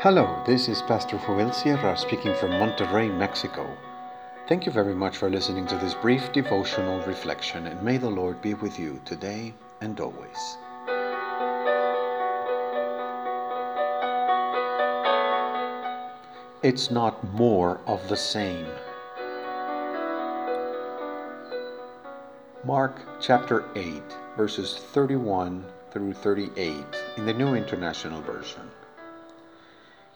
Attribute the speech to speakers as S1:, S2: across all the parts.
S1: Hello, this is Pastor Joel Sierra speaking from Monterrey, Mexico. Thank you very much for listening to this brief devotional reflection, and may the Lord be with you today and always. It's not more of the same. Mark chapter 8, verses 31 through 38 in the New International Version.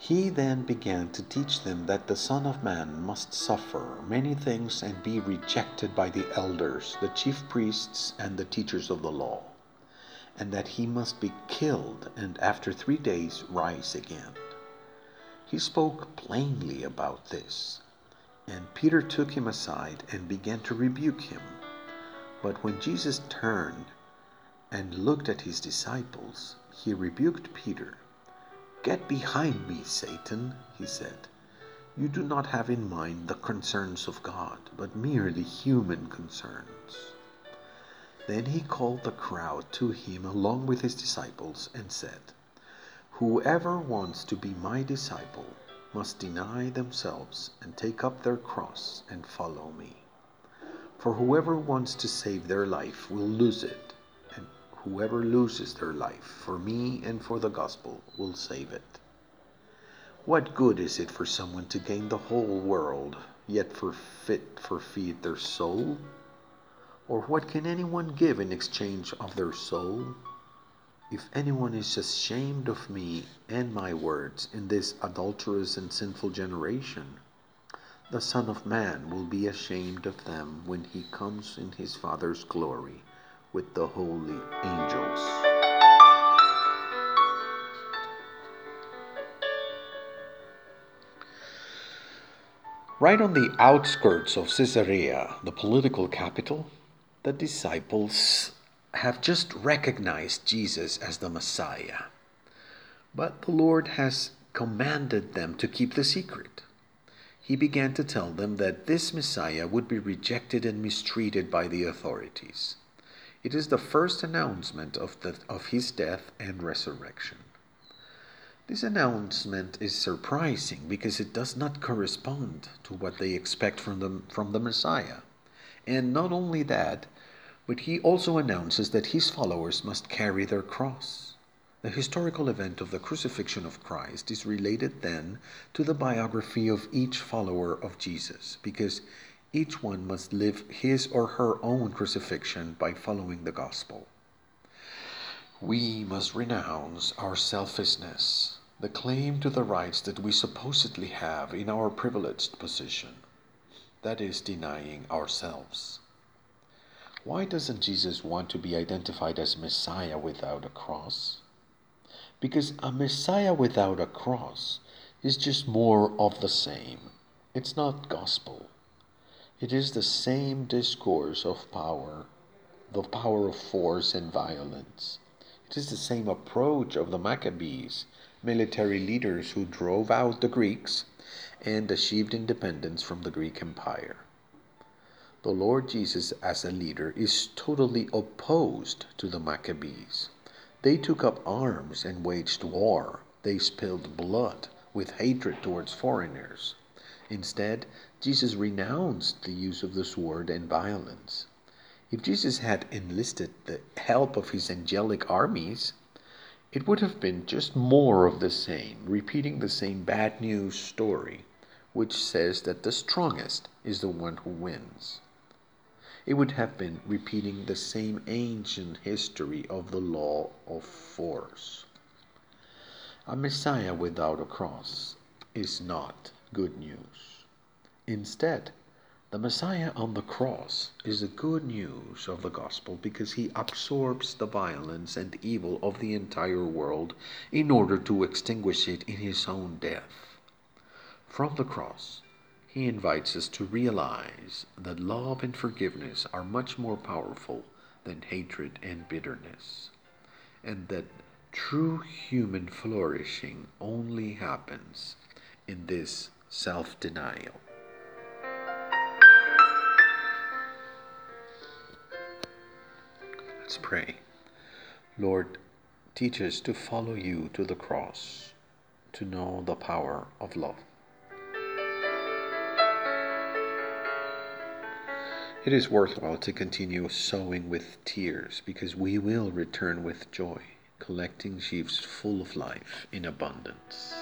S1: He then began to teach them that the Son of Man must suffer many things and be rejected by the elders, the chief priests, and the teachers of the law, and that he must be killed and after three days rise again. He spoke plainly about this, and Peter took him aside and began to rebuke him. But when Jesus turned and looked at his disciples, he rebuked Peter. Get behind me, Satan, he said. You do not have in mind the concerns of God, but merely human concerns. Then he called the crowd to him along with his disciples and said, Whoever wants to be my disciple must deny themselves and take up their cross and follow me. For whoever wants to save their life will lose it, whoever loses their life for me and for the gospel will save it. What good is it for someone to gain the whole world, yet forfeit forfeit their soul? Or what can anyone give in exchange of their soul? If anyone is ashamed of me and my words in this adulterous and sinful generation, the Son of Man will be ashamed of them when he comes in his Father's glory with the holy angels. Right on the outskirts of Caesarea, the political capital, the disciples have just recognized Jesus as the Messiah. But the Lord has commanded them to keep the secret he began to tell them that this Messiah would be rejected and mistreated by the authorities. It is the first announcement of, the, of his death and resurrection. This announcement is surprising because it does not correspond to what they expect from the, from the Messiah. And not only that, but he also announces that his followers must carry their cross. The historical event of the crucifixion of Christ is related then to the biography of each follower of Jesus, because each one must live his or her own crucifixion by following the gospel. We must renounce our selfishness, the claim to the rights that we supposedly have in our privileged position. That is denying ourselves. Why doesn't Jesus want to be identified as Messiah without a cross? Because a Messiah without a cross is just more of the same. It's not gospel. It is the same discourse of power, the power of force and violence. It is the same approach of the Maccabees, military leaders who drove out the Greeks and achieved independence from the Greek Empire. The Lord Jesus, as a leader, is totally opposed to the Maccabees. They took up arms and waged war. They spilled blood with hatred towards foreigners. Instead, Jesus renounced the use of the sword and violence. If Jesus had enlisted the help of his angelic armies, it would have been just more of the same, repeating the same bad news story, which says that the strongest is the one who wins it would have been repeating the same ancient history of the law of force. A Messiah without a cross is not good news. Instead, the Messiah on the cross is the good news of the gospel because he absorbs the violence and evil of the entire world in order to extinguish it in his own death. From the cross, he invites us to realize that love and forgiveness are much more powerful than hatred and bitterness, and that true human flourishing only happens in this self denial. Let's pray. Lord, teach us to follow you to the cross to know the power of love. It is worthwhile to continue sowing with tears because we will return with joy, collecting sheaves full of life in abundance.